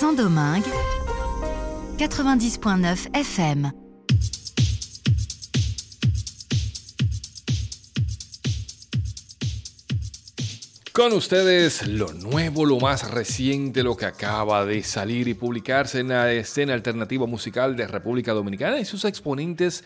Saint-Domingue, 90.9 FM. Con ustedes lo nuevo, lo más reciente, lo que acaba de salir y publicarse en la escena alternativa musical de República Dominicana y sus exponentes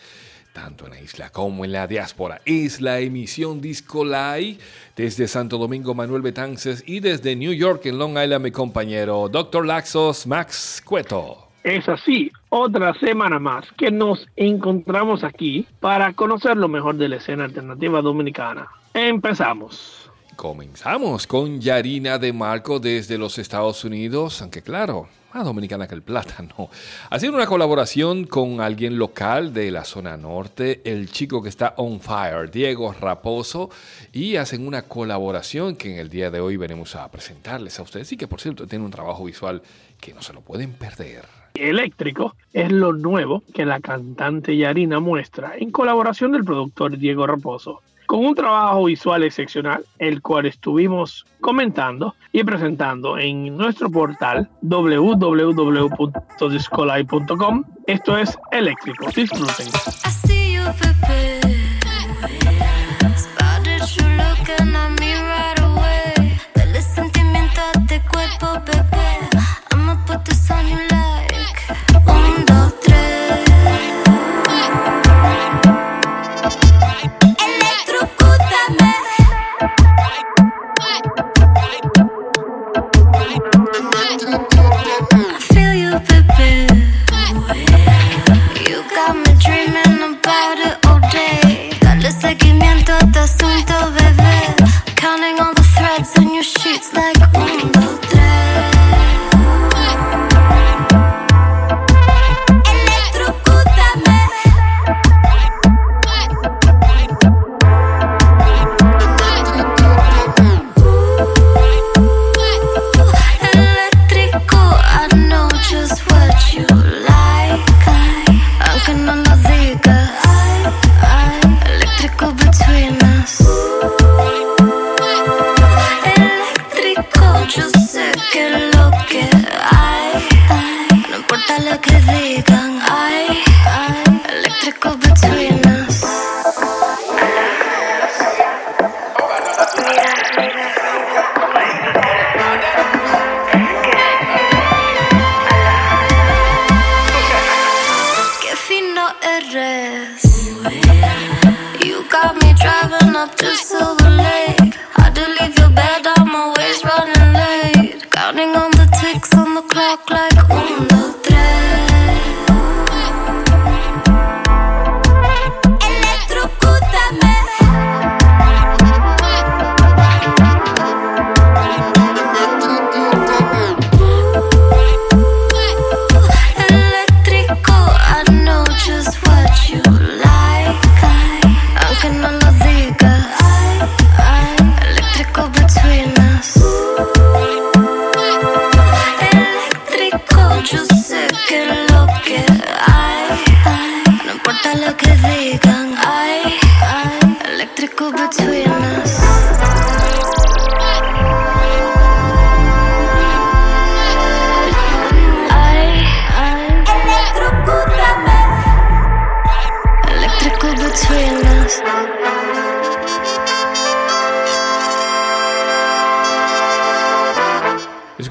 tanto en la isla como en la diáspora. Es la emisión Disco Live desde Santo Domingo Manuel Betances y desde New York en Long Island mi compañero Dr. Laxos Max Cueto. Es así, otra semana más que nos encontramos aquí para conocer lo mejor de la escena alternativa dominicana. Empezamos. Comenzamos con Yarina de Marco desde los Estados Unidos, aunque claro, más dominicana que el plátano. Haciendo una colaboración con alguien local de la zona norte, el chico que está on fire, Diego Raposo, y hacen una colaboración que en el día de hoy venimos a presentarles a ustedes y que por cierto tiene un trabajo visual que no se lo pueden perder. Eléctrico es lo nuevo que la cantante Yarina muestra en colaboración del productor Diego Raposo con un trabajo visual excepcional, el cual estuvimos comentando y presentando en nuestro portal www.discolai.com. Esto es eléctrico. Disfruten. dress. You got me driving up to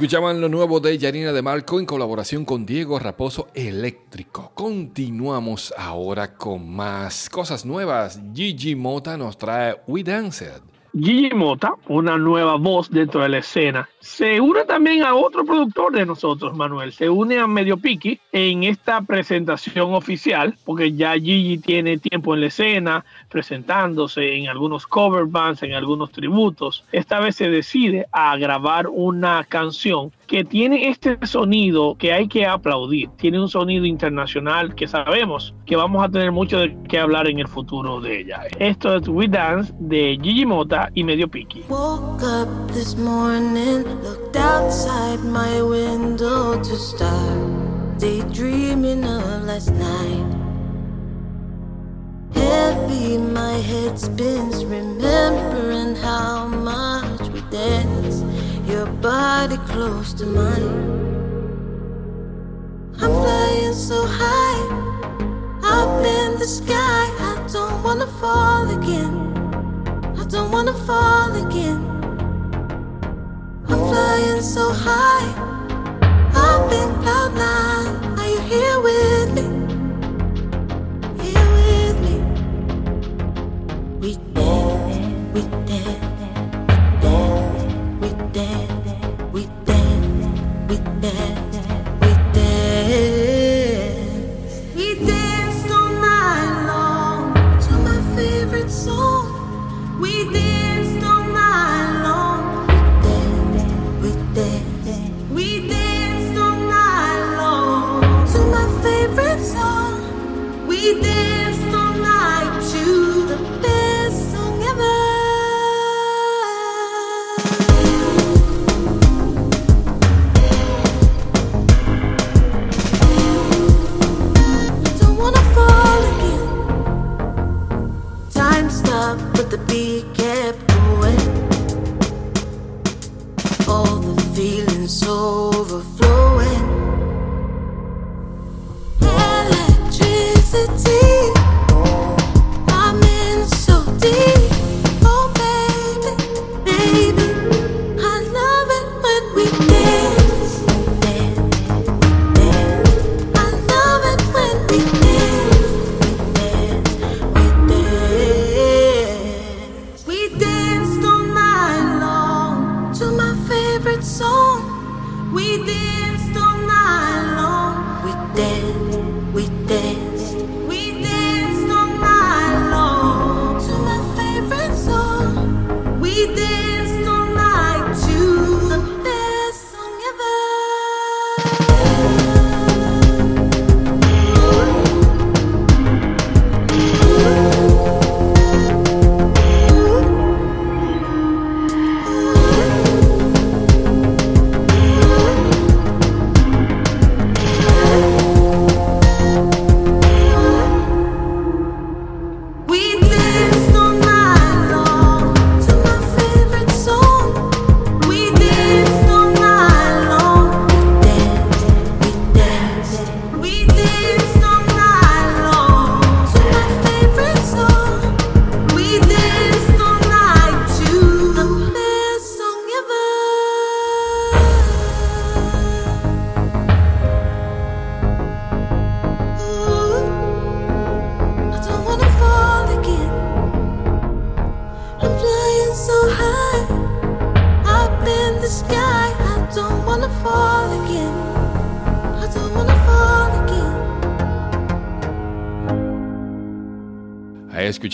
Escuchaban lo nuevo de Yarina de Marco en colaboración con Diego Raposo Eléctrico. Continuamos ahora con más cosas nuevas. Gigi Mota nos trae We Danced. Gigi Mota, una nueva voz dentro de la escena, se une también a otro productor de nosotros, Manuel. Se une a Medio Piki en esta presentación oficial, porque ya Gigi tiene tiempo en la escena, presentándose en algunos cover bands, en algunos tributos. Esta vez se decide a grabar una canción que tiene este sonido que hay que aplaudir. Tiene un sonido internacional que sabemos que vamos a tener mucho de qué hablar en el futuro de ella. Esto es We Dance de Gigi Mota y Medio Piki. Woke up this morning, looked outside my window to start daydreaming of last night. Heavy my head spins, remembering how much we danced. your body close to mine. I'm flying so high, up in the sky. I don't wanna fall again. I don't wanna fall again. I'm flying so high, up in cloud nine. Are you here with? Dance,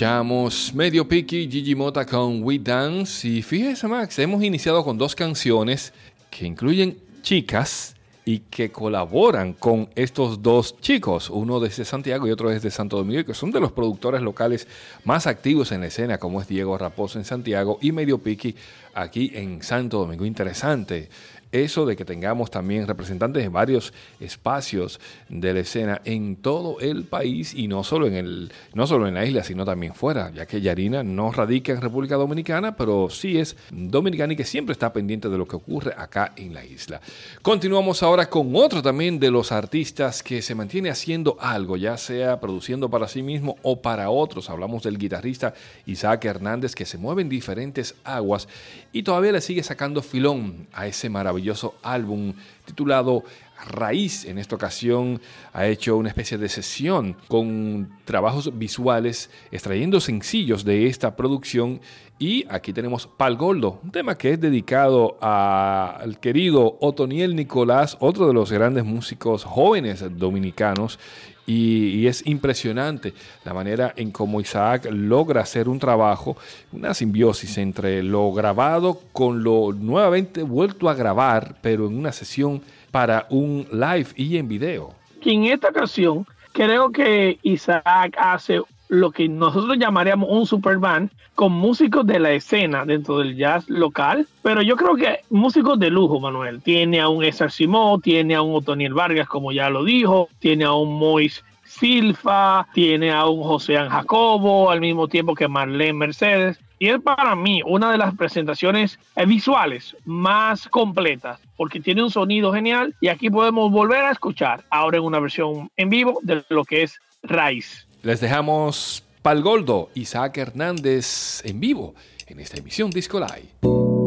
escuchamos Medio Picky, Gigi Mota con We Dance. Y fíjese, Max, hemos iniciado con dos canciones que incluyen chicas y que colaboran con estos dos chicos, uno desde Santiago y otro desde Santo Domingo, que son de los productores locales más activos en la escena, como es Diego Raposo en Santiago y Medio Piqui aquí en Santo Domingo. Interesante eso de que tengamos también representantes de varios espacios de la escena en todo el país y no solo en el no solo en la isla sino también fuera ya que Yarina no radica en República Dominicana pero sí es dominicana y que siempre está pendiente de lo que ocurre acá en la isla continuamos ahora con otro también de los artistas que se mantiene haciendo algo ya sea produciendo para sí mismo o para otros hablamos del guitarrista Isaac Hernández que se mueve en diferentes aguas y todavía le sigue sacando filón a ese maravilloso álbum titulado Raíz. En esta ocasión ha hecho una especie de sesión con trabajos visuales, extrayendo sencillos de esta producción. Y aquí tenemos Pal Goldo, un tema que es dedicado al querido Otoniel Nicolás, otro de los grandes músicos jóvenes dominicanos. Y, es impresionante la manera en cómo Isaac logra hacer un trabajo, una simbiosis entre lo grabado con lo nuevamente vuelto a grabar, pero en una sesión para un live y en video. en esta ocasión creo que Isaac hace lo que nosotros llamaríamos un super band con músicos de la escena dentro del jazz local, pero yo creo que músicos de lujo, Manuel. Tiene a un César Simó, tiene a un Otoniel Vargas, como ya lo dijo, tiene a un Mois Silfa, tiene a un José Jacobo, al mismo tiempo que Marlene Mercedes. Y es para mí una de las presentaciones visuales más completas, porque tiene un sonido genial y aquí podemos volver a escuchar ahora en una versión en vivo de lo que es Raíz. Les dejamos Pal Goldo, Isaac Hernández en vivo en esta emisión Disco Live.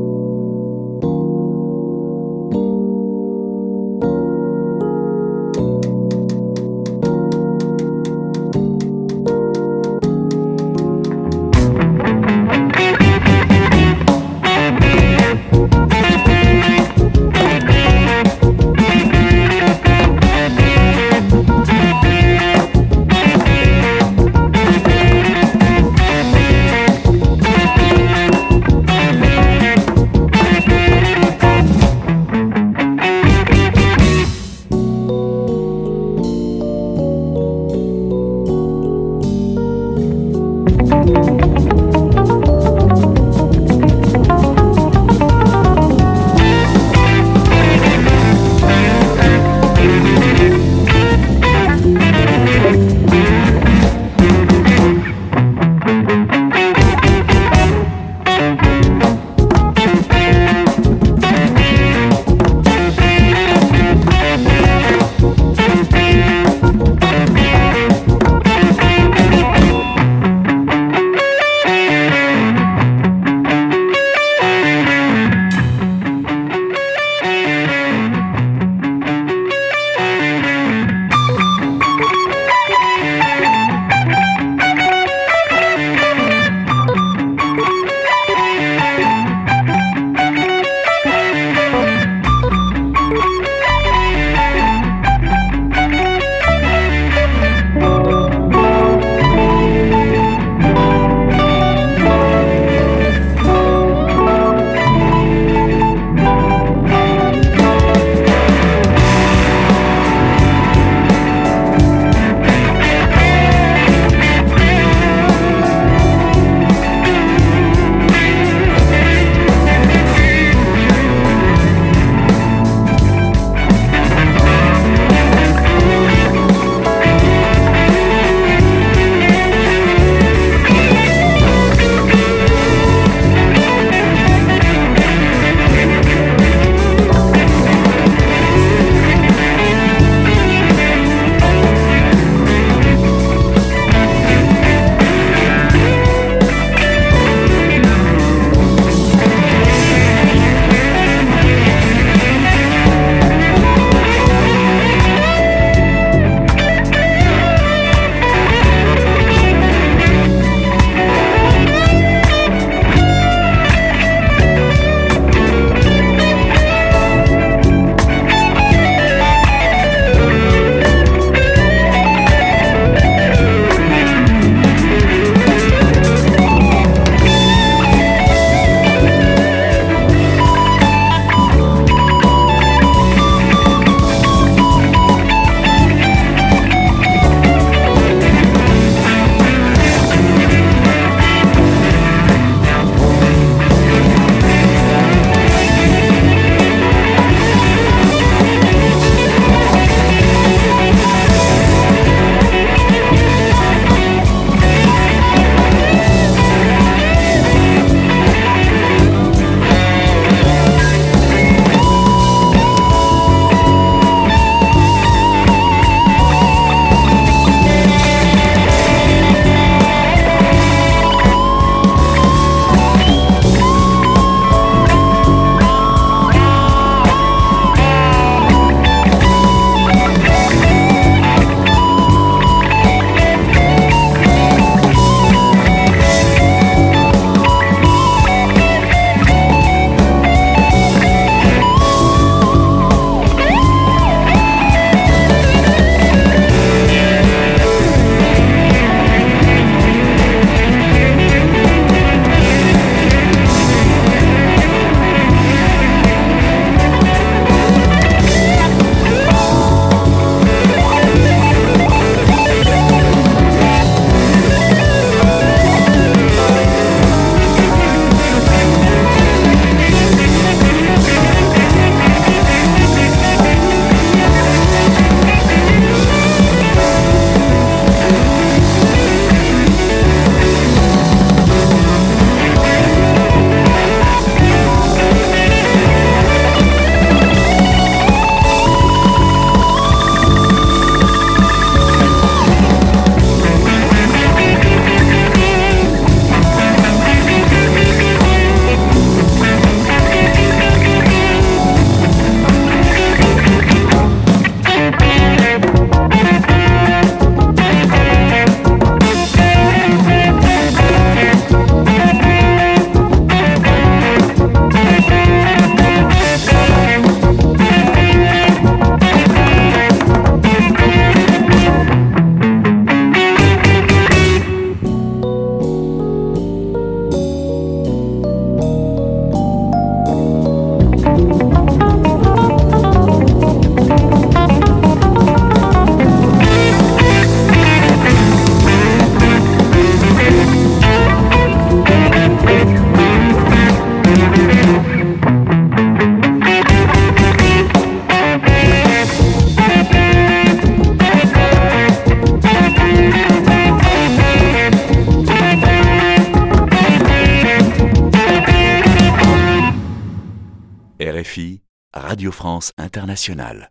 Radio France Internationale.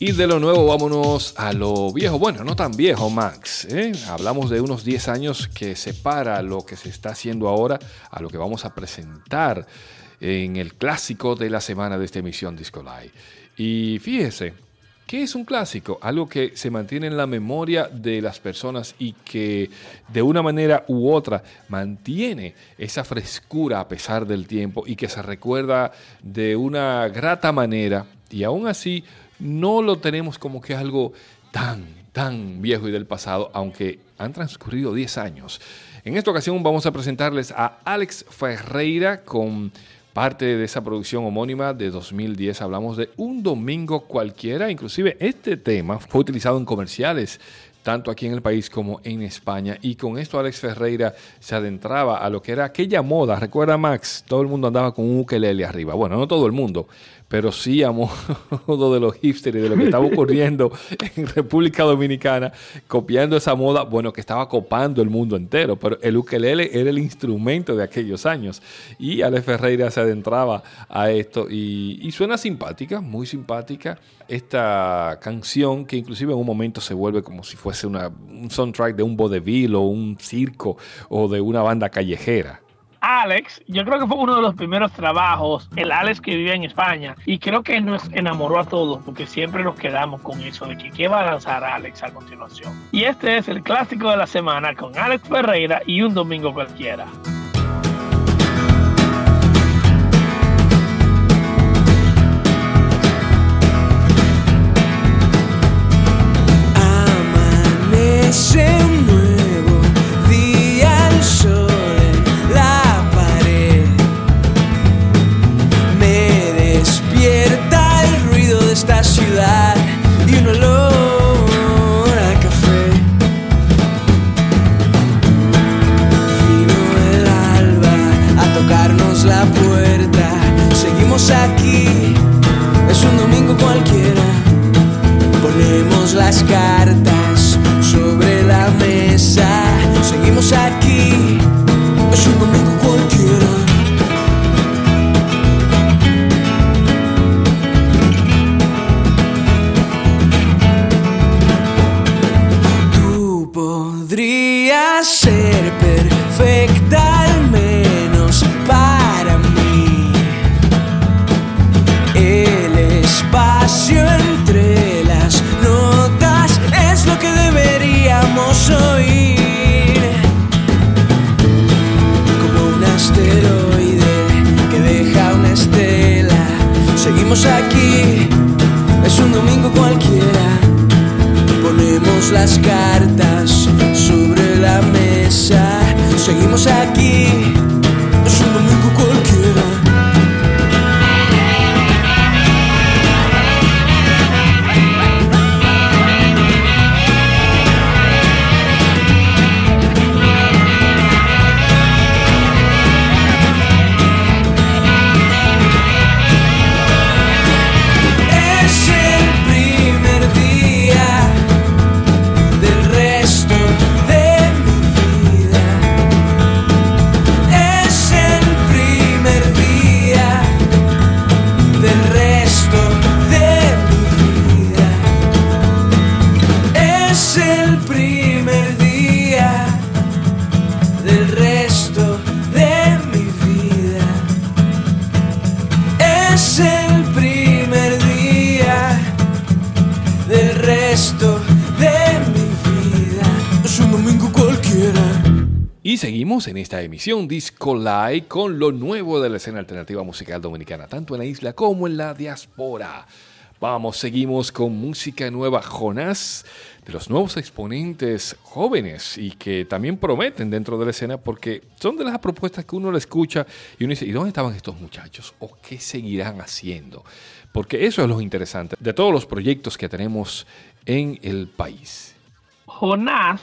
Y de lo nuevo vámonos a lo viejo. Bueno, no tan viejo, Max. ¿eh? Hablamos de unos 10 años que separa lo que se está haciendo ahora a lo que vamos a presentar en el clásico de la semana de esta emisión Disco Live. Y fíjese, ¿qué es un clásico? Algo que se mantiene en la memoria de las personas y que de una manera u otra mantiene esa frescura a pesar del tiempo y que se recuerda de una grata manera y aún así no lo tenemos como que algo tan, tan viejo y del pasado, aunque han transcurrido 10 años. En esta ocasión vamos a presentarles a Alex Ferreira con parte de esa producción homónima de 2010. Hablamos de Un Domingo Cualquiera. Inclusive este tema fue utilizado en comerciales tanto aquí en el país como en España. Y con esto Alex Ferreira se adentraba a lo que era aquella moda. Recuerda Max, todo el mundo andaba con un ukelele arriba. Bueno, no todo el mundo, pero sí a modo de los hipsters y de lo que estaba ocurriendo en República Dominicana, copiando esa moda, bueno, que estaba copando el mundo entero, pero el ukelele era el instrumento de aquellos años. Y Alex Ferreira se adentraba a esto y, y suena simpática, muy simpática, esta canción que inclusive en un momento se vuelve como si fuese una, un soundtrack de un vodevil o un circo o de una banda callejera. Alex, yo creo que fue uno de los primeros trabajos, el Alex que vivía en España, y creo que nos enamoró a todos, porque siempre nos quedamos con eso de que qué va a lanzar Alex a continuación. Y este es el clásico de la semana con Alex Ferreira y un domingo cualquiera. Ser perfecta al menos para mí. El espacio entre las notas es lo que deberíamos oír. Como un asteroide que deja una estela. Seguimos aquí, es un domingo cualquiera. Ponemos las cartas. Seguimos aquí, emisión Disco Live con lo nuevo de la escena alternativa musical dominicana, tanto en la isla como en la diáspora. Vamos, seguimos con música nueva. Jonás, de los nuevos exponentes jóvenes y que también prometen dentro de la escena porque son de las propuestas que uno le escucha y uno dice, ¿y dónde estaban estos muchachos? ¿O qué seguirán haciendo? Porque eso es lo interesante de todos los proyectos que tenemos en el país. Jonás,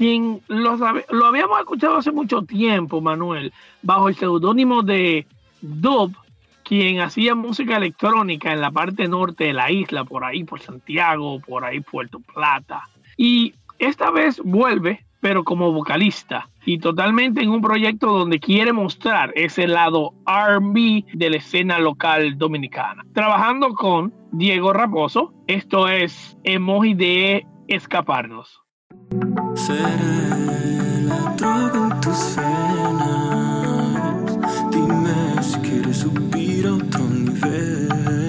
quien lo, sabe- lo habíamos escuchado hace mucho tiempo, Manuel, bajo el seudónimo de Dub, quien hacía música electrónica en la parte norte de la isla, por ahí por Santiago, por ahí Puerto Plata. Y esta vez vuelve pero como vocalista y totalmente en un proyecto donde quiere mostrar ese lado R&B de la escena local dominicana. Trabajando con Diego Raposo, esto es Emoji de Escaparnos. Seré la droga en tus venas. Dime si quieres subir a otro nivel.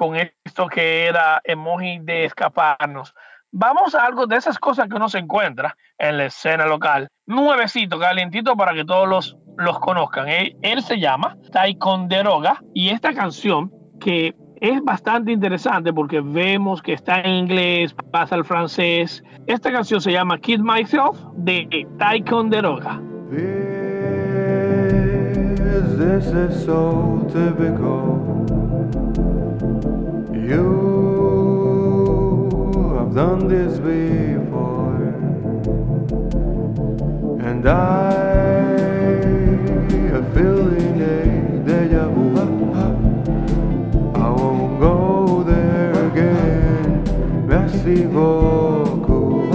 Con esto que era emoji de escaparnos. Vamos a algo de esas cosas que uno se encuentra en la escena local. Nuevecito, calientito para que todos los, los conozcan. Él, él se llama Taekwondo y esta canción que es bastante interesante porque vemos que está en inglés, pasa al francés. Esta canción se llama Kid Myself de. This, this is so typical. You have done this before, and I am feeling a deja vu. I won't go there again. Merci beaucoup.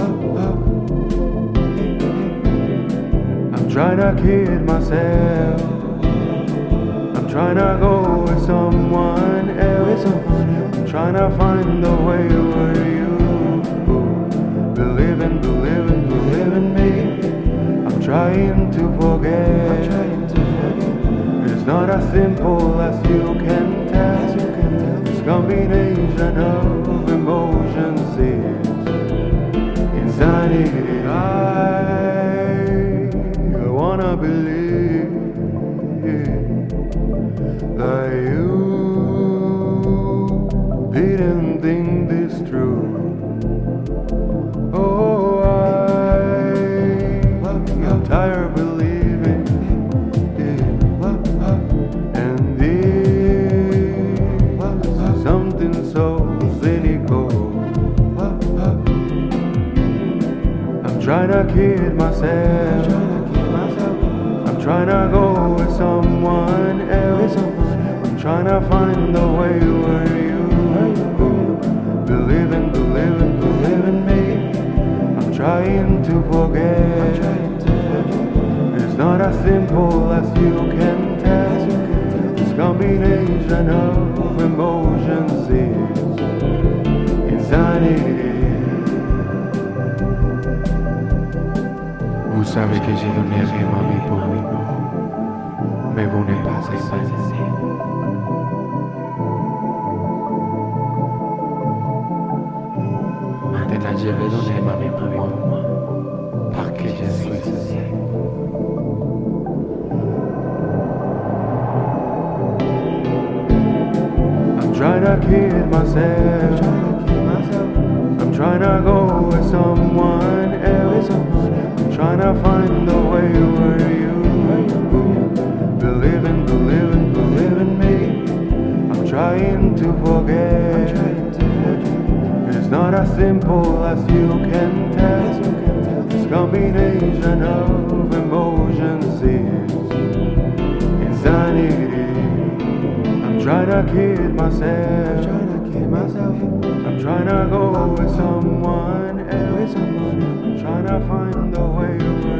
I'm trying to kid myself. I'm trying to go with someone else. I'm trying to find the way where you believe in, believe in, believe in me. I'm trying to forget. It's not as simple as you can tell. This combination of emotions is insanity. I didn't think this through. Oh, I, I'm tired of believing it. And this something so cynical. I'm trying to kid myself. I'm trying to go with someone else. I'm trying to find the way where to forget. It's not as simple as you can tell. This combination of emotions is insanity. Vous savez que j'ai donné rien ma vie pour lui. Mais vous n'êtes pas assez. Maintenant je vais donner ma vie pour moi. To kid myself. I'm trying to go with someone else. I'm trying to find the way where you believe in, believe in, believe in me. I'm trying to forget. It's not as simple as you can tell. This combination of emotions is insanity. I'm trying to kid myself. I'm trying to go with someone else. I'm trying to find the way where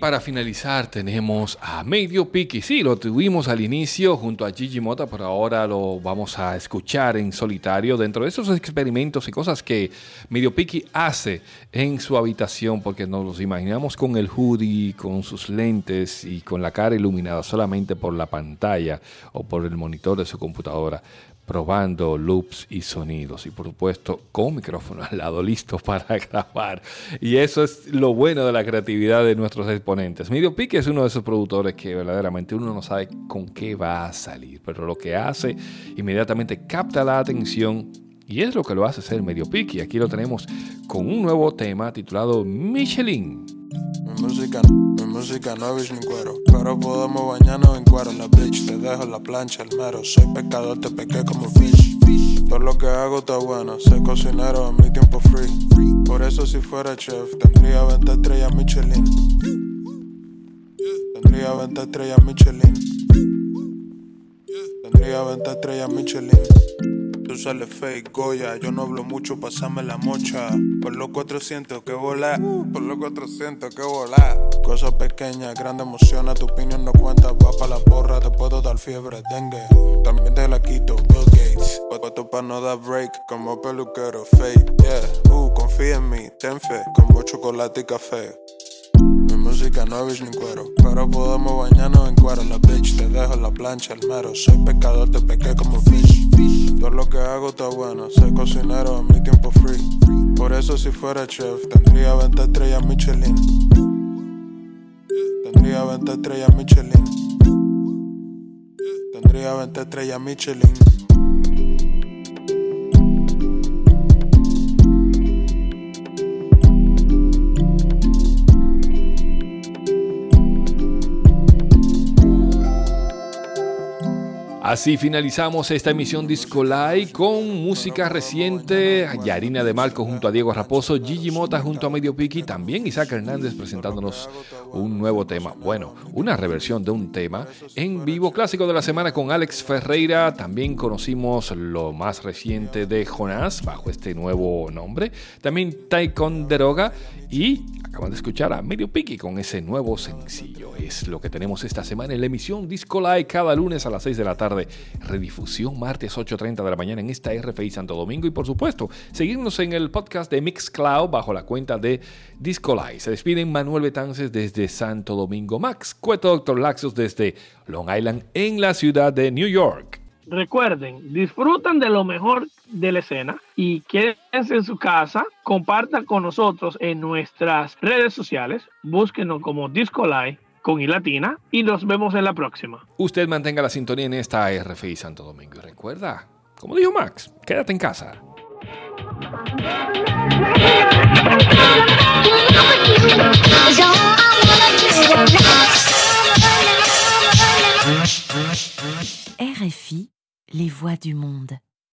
para finalizar tenemos a Medio Piki. Sí, lo tuvimos al inicio junto a Gigi Mota, pero ahora lo vamos a escuchar en solitario dentro de esos experimentos y cosas que Medio Piki hace en su habitación, porque nos los imaginamos con el hoodie, con sus lentes y con la cara iluminada solamente por la pantalla o por el monitor de su computadora probando loops y sonidos. Y por supuesto con micrófono al lado listo para grabar. Y eso es lo bueno de la creatividad de nuestros exponentes. Medio Pique es uno de esos productores que verdaderamente uno no sabe con qué va a salir. Pero lo que hace inmediatamente capta la atención y es lo que lo hace ser Medio Pique. Aquí lo tenemos con un nuevo tema titulado Michelin. Mi música, no es ni cuero. Pero podemos bañarnos en cuero. La bitch, te dejo la plancha, el mero. Soy pescador, te pesqué como fish. Todo lo que hago está bueno. Soy cocinero en mi tiempo free. Por eso, si fuera chef, tendría 20 estrellas Michelin. Tendría 20 estrellas Michelin. Tendría 20 estrellas Michelin. Tú sales fake, Goya. Yo no hablo mucho, pasame la mocha. Por los 400 que volar. Por los 400 que volar. Cosas pequeñas, grandes emociones. Tu opinión no cuenta. Va pa' la porra, te puedo dar fiebre, dengue. También te la quito, Bill Gates. Puesto pa' no dar break, como peluquero, fake. Yeah, uh, confía en mí, ten fe. Como chocolate y café. No es ni cuero, pero podemos bañarnos en cuero. La bitch, te dejo la plancha, el mero. Soy pescador, te pesqué como fish. Todo lo que hago está bueno, soy cocinero mi tiempo free. Por eso, si fuera chef, tendría 20 estrellas Michelin. Tendría 20 estrellas Michelin. Tendría 20 estrellas Michelin. Así finalizamos esta emisión Disco Live con música reciente, Yarina de Marco junto a Diego Raposo, Gigi Mota junto a Medio Piki, también Isaac Hernández presentándonos un nuevo tema, bueno, una reversión de un tema en vivo clásico de la semana con Alex Ferreira, también conocimos lo más reciente de Jonás bajo este nuevo nombre, también Taikon Deroga y acaban de escuchar a Medio Piki con ese nuevo sencillo, es lo que tenemos esta semana en la emisión Disco Live cada lunes a las 6 de la tarde redifusión martes 8.30 de la mañana en esta RFI Santo Domingo. Y por supuesto seguirnos en el podcast de Mixcloud bajo la cuenta de Disco Live. Se despiden Manuel Betances desde Santo Domingo, Max Cueto, Doctor Laxos desde Long Island en la ciudad de New York. Recuerden, disfrutan de lo mejor de la escena y quédense en su casa, compartan con nosotros en nuestras redes sociales, búsquenos como Disco Live con I latina y nos vemos en la próxima. Usted mantenga la sintonía en esta RFI Santo Domingo y recuerda, como dijo Max, quédate en casa. RFI, les voix du monde.